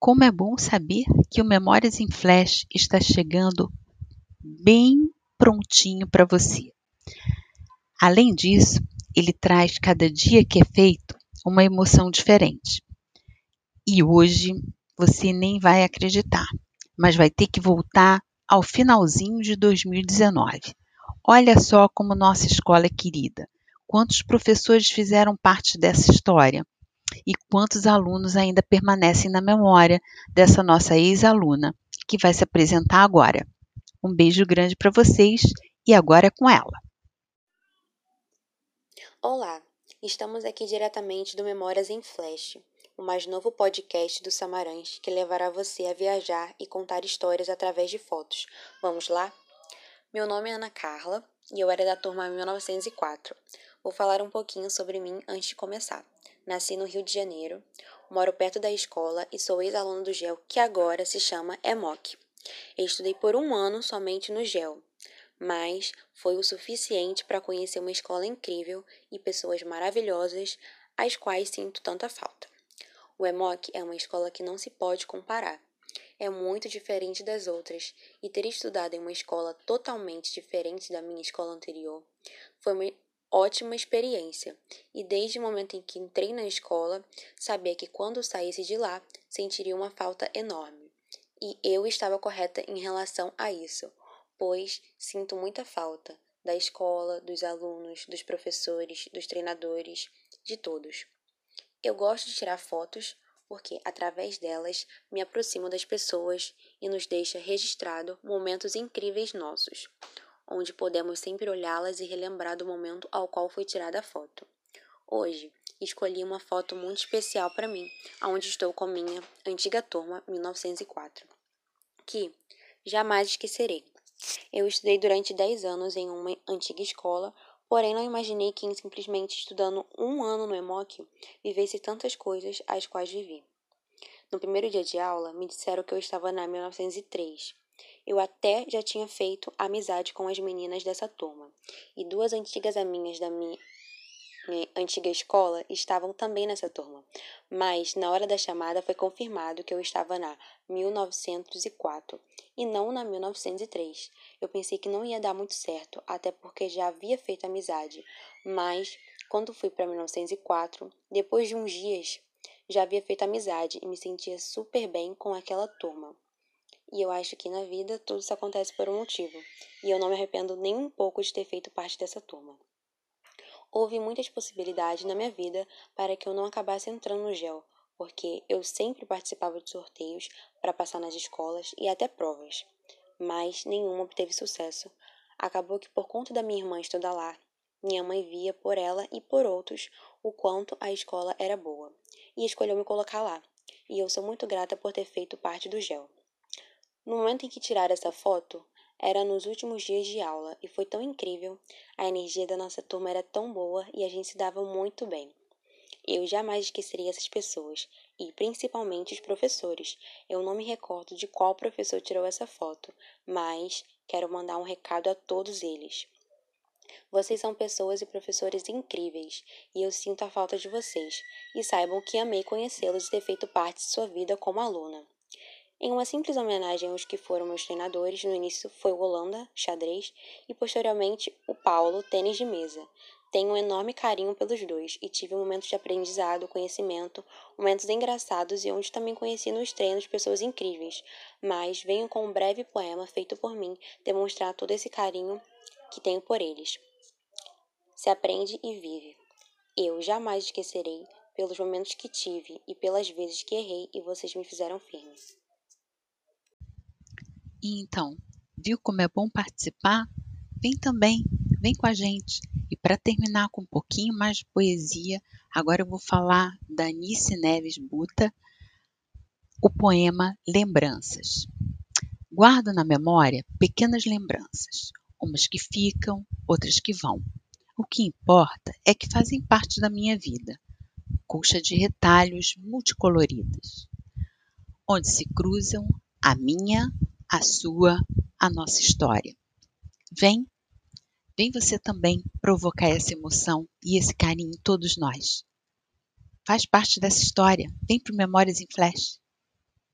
Como é bom saber que o Memórias em Flash está chegando bem prontinho para você. Além disso, ele traz cada dia que é feito uma emoção diferente. E hoje você nem vai acreditar, mas vai ter que voltar ao finalzinho de 2019. Olha só como nossa escola é querida. Quantos professores fizeram parte dessa história? E quantos alunos ainda permanecem na memória dessa nossa ex-aluna, que vai se apresentar agora? Um beijo grande para vocês e agora é com ela. Olá, estamos aqui diretamente do Memórias em Flash, o mais novo podcast do Samarães que levará você a viajar e contar histórias através de fotos. Vamos lá? Meu nome é Ana Carla e eu era da turma 1904. Vou falar um pouquinho sobre mim antes de começar. Nasci no Rio de Janeiro, moro perto da escola e sou ex-aluno do GEL, que agora se chama EMOC. estudei por um ano somente no GEL, mas foi o suficiente para conhecer uma escola incrível e pessoas maravilhosas, às quais sinto tanta falta. O EMOC é uma escola que não se pode comparar. É muito diferente das outras, e ter estudado em uma escola totalmente diferente da minha escola anterior foi ótima experiência, e desde o momento em que entrei na escola, sabia que quando saísse de lá, sentiria uma falta enorme. E eu estava correta em relação a isso, pois sinto muita falta da escola, dos alunos, dos professores, dos treinadores, de todos. Eu gosto de tirar fotos porque, através delas, me aproximo das pessoas e nos deixa registrado momentos incríveis nossos, onde podemos sempre olhá-las e relembrar do momento ao qual foi tirada a foto. Hoje, escolhi uma foto muito especial para mim, onde estou com minha antiga turma 1904, que jamais esquecerei. Eu estudei durante 10 anos em uma antiga escola, porém não imaginei que simplesmente estudando um ano no EMOC vivesse tantas coisas as quais vivi. No primeiro dia de aula, me disseram que eu estava na 1903. Eu até já tinha feito amizade com as meninas dessa turma, e duas antigas amigas da minha antiga escola estavam também nessa turma, mas na hora da chamada foi confirmado que eu estava na 1904 e não na 1903. Eu pensei que não ia dar muito certo, até porque já havia feito amizade, mas quando fui para 1904, depois de uns dias, já havia feito amizade e me sentia super bem com aquela turma. E eu acho que na vida tudo isso acontece por um motivo, e eu não me arrependo nem um pouco de ter feito parte dessa turma. Houve muitas possibilidades na minha vida para que eu não acabasse entrando no GEL, porque eu sempre participava de sorteios para passar nas escolas e até provas, mas nenhuma obteve sucesso. Acabou que, por conta da minha irmã estudar lá, minha mãe via por ela e por outros o quanto a escola era boa e escolheu me colocar lá. E eu sou muito grata por ter feito parte do GEL. No momento em que tirar essa foto, era nos últimos dias de aula e foi tão incrível. A energia da nossa turma era tão boa e a gente se dava muito bem. Eu jamais esqueceria essas pessoas e principalmente os professores. Eu não me recordo de qual professor tirou essa foto, mas quero mandar um recado a todos eles. Vocês são pessoas e professores incríveis e eu sinto a falta de vocês. E saibam que amei conhecê-los e ter feito parte de sua vida como aluna. Em uma simples homenagem aos que foram meus treinadores, no início foi o Holanda, xadrez, e posteriormente o Paulo, tênis de mesa. Tenho um enorme carinho pelos dois e tive momentos de aprendizado, conhecimento, momentos engraçados e onde também conheci nos treinos pessoas incríveis. Mas venho com um breve poema feito por mim demonstrar todo esse carinho que tenho por eles. Se aprende e vive. Eu jamais esquecerei pelos momentos que tive e pelas vezes que errei e vocês me fizeram firme. E então, viu como é bom participar? Vem também, vem com a gente. E para terminar com um pouquinho mais de poesia, agora eu vou falar da Anice Neves Buta, o poema Lembranças. Guardo na memória pequenas lembranças, umas que ficam, outras que vão. O que importa é que fazem parte da minha vida, colcha de retalhos multicoloridos, onde se cruzam a minha, a sua, a nossa história. Vem, vem você também provocar essa emoção e esse carinho em todos nós. Faz parte dessa história. Vem para Memórias em Flash.